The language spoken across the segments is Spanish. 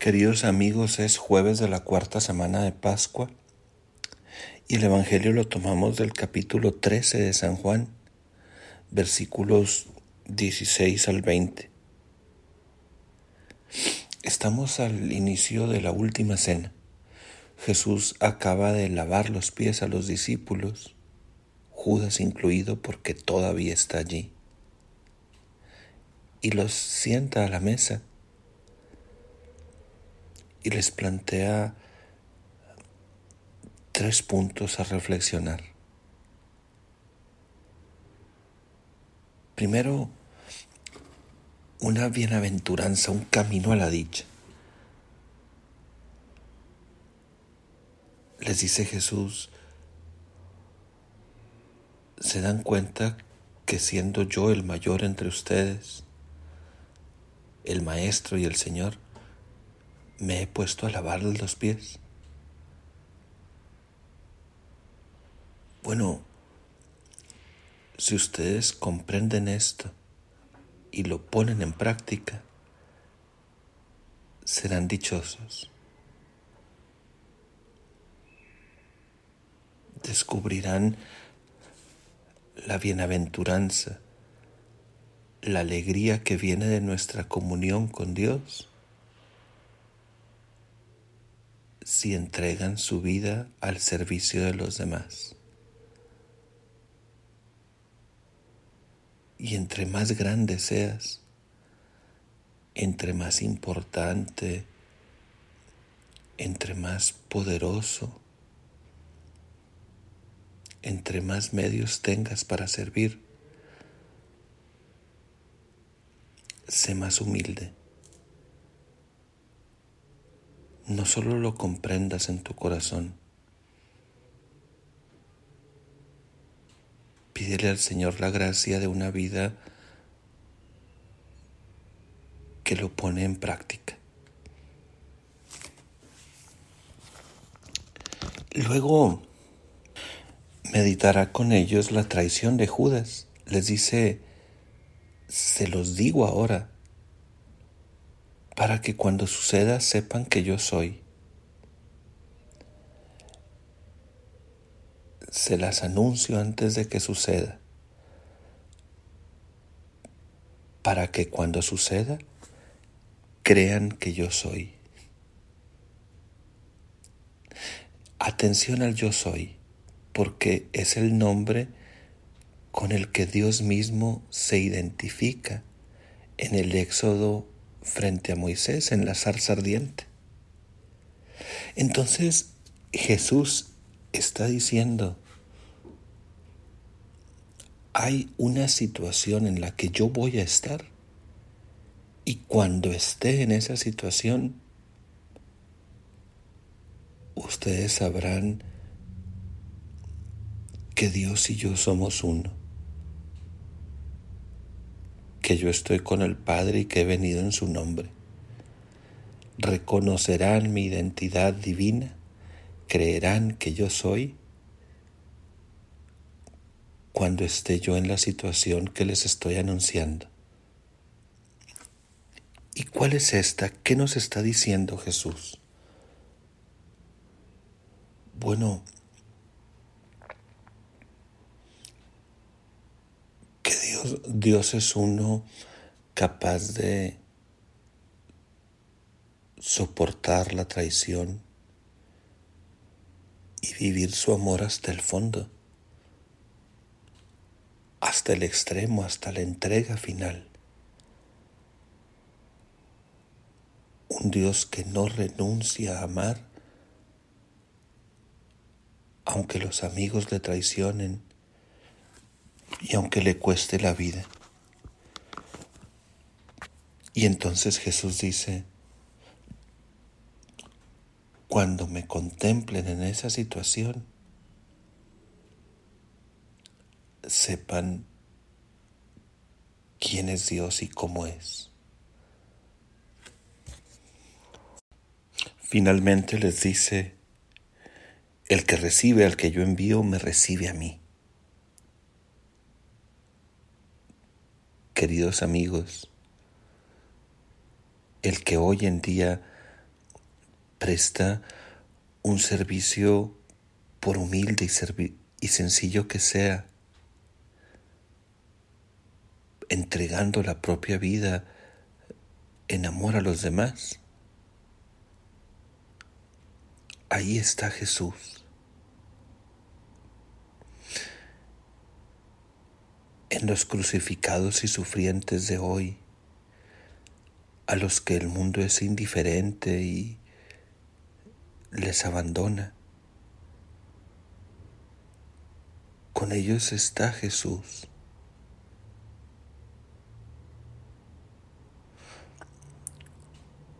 Queridos amigos, es jueves de la cuarta semana de Pascua y el Evangelio lo tomamos del capítulo 13 de San Juan, versículos 16 al 20. Estamos al inicio de la última cena. Jesús acaba de lavar los pies a los discípulos, Judas incluido porque todavía está allí, y los sienta a la mesa y les plantea tres puntos a reflexionar. Primero, una bienaventuranza, un camino a la dicha. Les dice Jesús, ¿se dan cuenta que siendo yo el mayor entre ustedes, el Maestro y el Señor, me he puesto a lavarles los pies. Bueno, si ustedes comprenden esto y lo ponen en práctica, serán dichosos. Descubrirán la bienaventuranza, la alegría que viene de nuestra comunión con Dios si entregan su vida al servicio de los demás. Y entre más grande seas, entre más importante, entre más poderoso, entre más medios tengas para servir, sé más humilde no solo lo comprendas en tu corazón, pídele al Señor la gracia de una vida que lo pone en práctica. Luego meditará con ellos la traición de Judas. Les dice, se los digo ahora, para que cuando suceda sepan que yo soy. Se las anuncio antes de que suceda, para que cuando suceda crean que yo soy. Atención al yo soy, porque es el nombre con el que Dios mismo se identifica en el Éxodo frente a Moisés en la zarza ardiente. Entonces Jesús está diciendo, hay una situación en la que yo voy a estar y cuando esté en esa situación, ustedes sabrán que Dios y yo somos uno que yo estoy con el Padre y que he venido en su nombre. Reconocerán mi identidad divina, creerán que yo soy cuando esté yo en la situación que les estoy anunciando. ¿Y cuál es esta? ¿Qué nos está diciendo Jesús? Bueno, Dios, es uno capaz de soportar la traición y vivir su amor hasta el fondo, hasta el extremo, hasta la entrega final. Un Dios que no renuncia a amar, aunque los amigos le traicionen, y aunque le cueste la vida. Y entonces Jesús dice, cuando me contemplen en esa situación, sepan quién es Dios y cómo es. Finalmente les dice, el que recibe al que yo envío me recibe a mí. Queridos amigos, el que hoy en día presta un servicio por humilde y, sencillo que sea, entregando la propia vida en amor a los demás. Ahí está Jesús. En los crucificados y sufrientes de hoy, a los que el mundo es indiferente y les abandona. Con ellos está Jesús.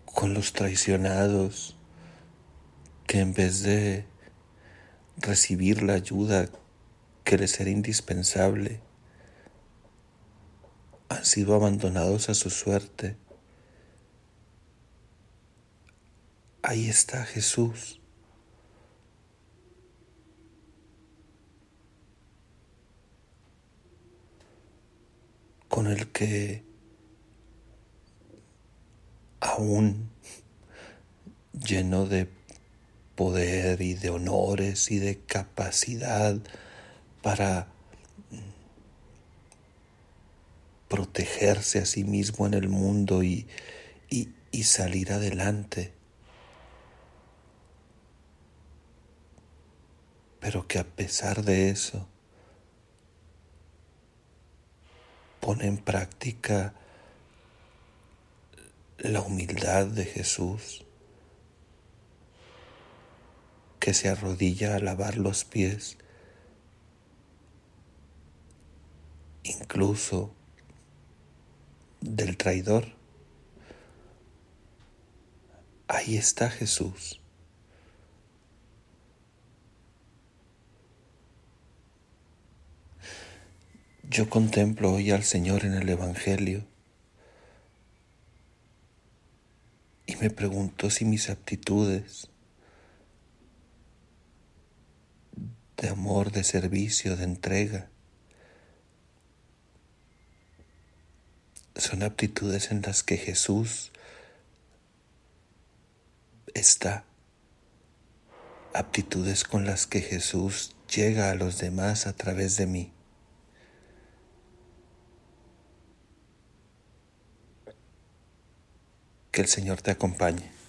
Con los traicionados que en vez de recibir la ayuda que les era indispensable, han sido abandonados a su suerte Ahí está Jesús. con el que aún lleno de poder y de honores y de capacidad para protegerse a sí mismo en el mundo y, y, y salir adelante. pero que a pesar de eso pone en práctica la humildad de Jesús, que se arrodilla a lavar los pies, incluso del traidor. Ahí está Jesús. Yo contemplo hoy al Señor en el Evangelio y me pregunto si mis aptitudes de amor, de servicio, de entrega, son aptitudes en las que Jesús está, aptitudes con las que Jesús llega a los demás a través de mí. Que el Señor te acompañe.